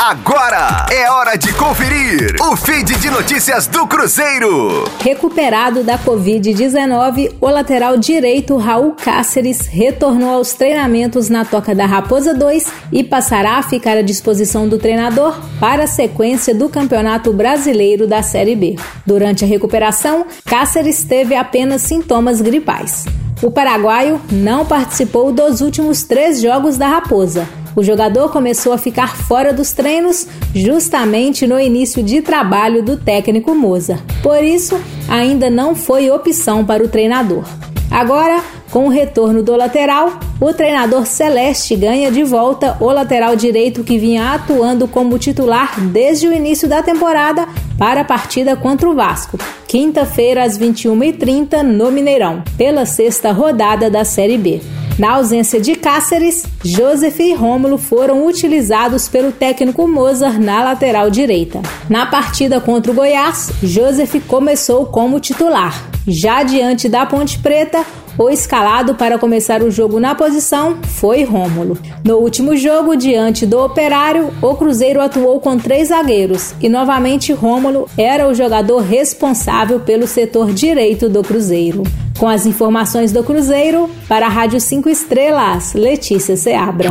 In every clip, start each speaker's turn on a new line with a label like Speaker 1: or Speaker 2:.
Speaker 1: Agora é hora de conferir o feed de notícias do Cruzeiro.
Speaker 2: Recuperado da Covid-19, o lateral direito Raul Cáceres retornou aos treinamentos na Toca da Raposa 2 e passará a ficar à disposição do treinador para a sequência do Campeonato Brasileiro da Série B. Durante a recuperação, Cáceres teve apenas sintomas gripais. O paraguaio não participou dos últimos três jogos da Raposa o jogador começou a ficar fora dos treinos justamente no início de trabalho do técnico Moza. Por isso, ainda não foi opção para o treinador. Agora, com o retorno do lateral, o treinador Celeste ganha de volta o lateral direito que vinha atuando como titular desde o início da temporada para a partida contra o Vasco, quinta-feira às 21h30 no Mineirão, pela sexta rodada da Série B. Na ausência de Cáceres, Joseph e Rômulo foram utilizados pelo técnico Mozart na lateral direita. Na partida contra o Goiás, Joseph começou como titular. Já diante da Ponte Preta, o escalado para começar o jogo na posição foi Rômulo. No último jogo, diante do Operário, o Cruzeiro atuou com três zagueiros e novamente Rômulo era o jogador responsável pelo setor direito do Cruzeiro. Com as informações do Cruzeiro, para a Rádio 5 Estrelas, Letícia Seabra.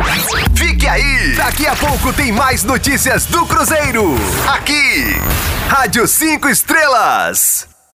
Speaker 1: Fique aí! Daqui a pouco tem mais notícias do Cruzeiro. Aqui, Rádio 5 Estrelas.